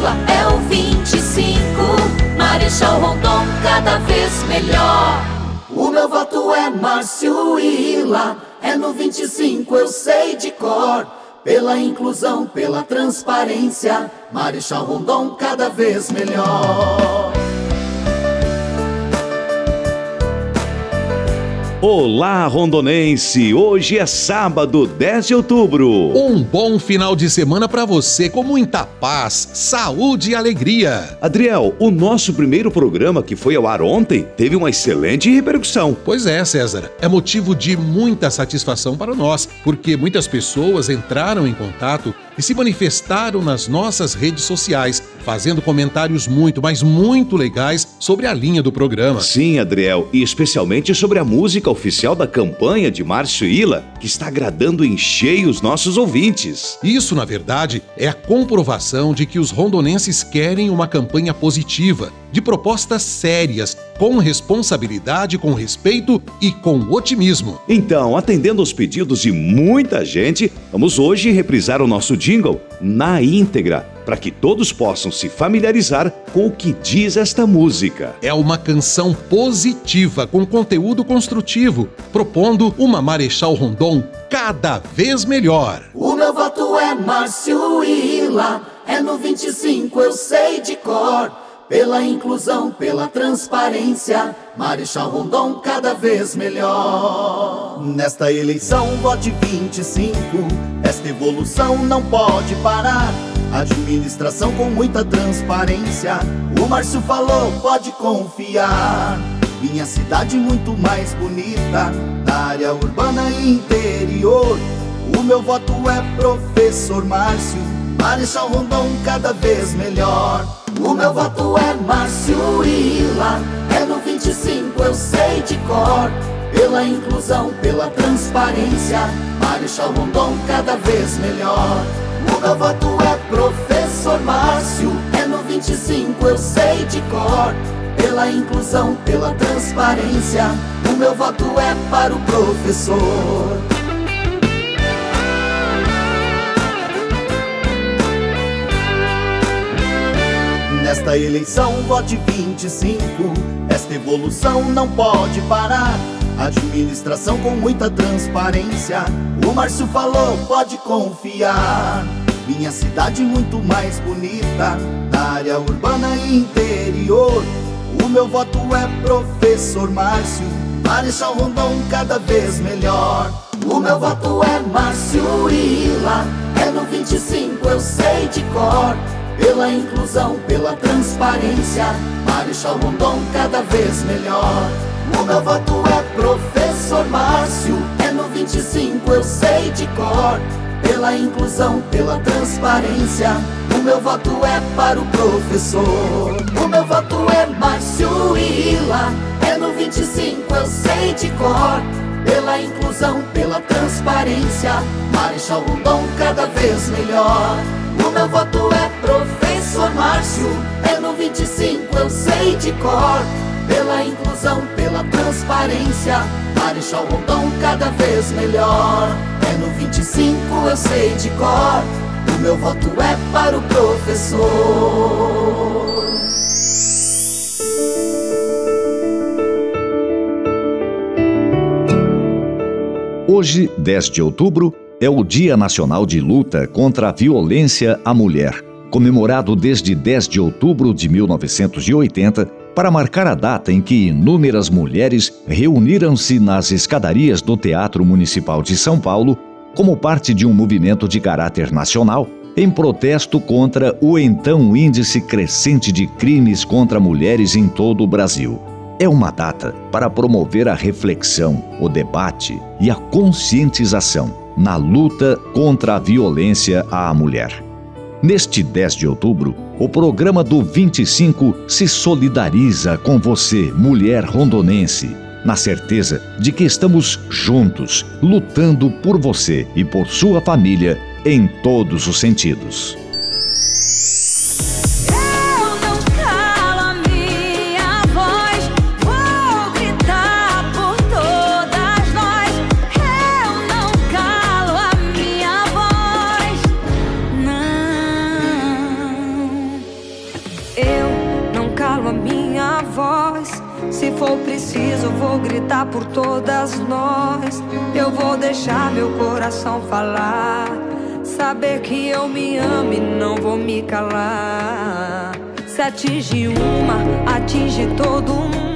Ila é o 25. Marechal Rondon cada vez melhor. O meu voto é Márcio Ila, é no 25 eu sei de cor. Pela inclusão, pela transparência, Marechal Rondon cada vez melhor. Olá, rondonense! Hoje é sábado, 10 de outubro. Um bom final de semana para você com muita paz, saúde e alegria. Adriel, o nosso primeiro programa que foi ao ar ontem teve uma excelente repercussão. Pois é, César. É motivo de muita satisfação para nós, porque muitas pessoas entraram em contato e se manifestaram nas nossas redes sociais, fazendo comentários muito, mas muito legais sobre a linha do programa. Sim, Adriel, e especialmente sobre a música oficial da campanha de Márcio Ila, que está agradando em cheio os nossos ouvintes. Isso, na verdade, é a comprovação de que os rondonenses querem uma campanha positiva, de propostas sérias, com responsabilidade, com respeito e com otimismo. Então, atendendo aos pedidos de muita gente, vamos hoje reprisar o nosso jingle na íntegra, para que todos possam se familiarizar com o que diz esta música. É uma canção positiva, com conteúdo construtivo, propondo uma Marechal Rondon cada vez melhor. O meu voto é Márcio Ila, é no 25 eu sei de cor. Pela inclusão, pela transparência, Marechal Rondon cada vez melhor. Nesta eleição, vote 25. Esta evolução não pode parar. Administração com muita transparência. O Márcio falou, pode confiar. Minha cidade muito mais bonita, na área urbana e interior. O meu voto é professor Márcio, Marechal Rondon cada vez melhor. O meu voto é Márcio Ila, é no 25 eu sei de cor. Pela inclusão, pela transparência, Marechal Rondon cada vez melhor. O meu voto é professor Márcio, é no 25 eu sei de cor. Pela inclusão, pela transparência, o meu voto é para o professor. Nesta eleição, vote 25. Esta evolução não pode parar. Administração com muita transparência. O Márcio falou, pode confiar. Minha cidade muito mais bonita, na área urbana e interior. O meu voto é professor Márcio, Marechal Rondon cada vez melhor. O meu voto é Márcio Ila, é no 25 eu sei de cor. Pela inclusão, pela transparência, Marechal Rondon cada vez melhor. O meu voto é professor Márcio, é no 25 eu sei de cor. Pela inclusão, pela transparência, o meu voto é para o professor. O meu voto é Márcio Ila, é no 25 eu sei de cor. Pela inclusão, pela transparência, Marechal Rondon cada vez melhor. O meu voto é professor eu sei de cor. Pela inclusão, pela transparência, Marechal Rondon cada vez melhor. É no 25 eu sei de cor, o meu voto é para o professor. Hoje, 10 de outubro, é o Dia Nacional de Luta contra a Violência à Mulher, comemorado desde 10 de outubro de 1980 para marcar a data em que inúmeras mulheres reuniram-se nas escadarias do Teatro Municipal de São Paulo como parte de um movimento de caráter nacional em protesto contra o então índice crescente de crimes contra mulheres em todo o Brasil. É uma data para promover a reflexão, o debate e a conscientização na luta contra a violência à mulher. Neste 10 de outubro, o programa do 25 se solidariza com você, mulher rondonense, na certeza de que estamos juntos, lutando por você e por sua família em todos os sentidos. Voz. Se for preciso, vou gritar por todas nós. Eu vou deixar meu coração falar. Saber que eu me amo e não vou me calar. Se atinge uma, atinge todo mundo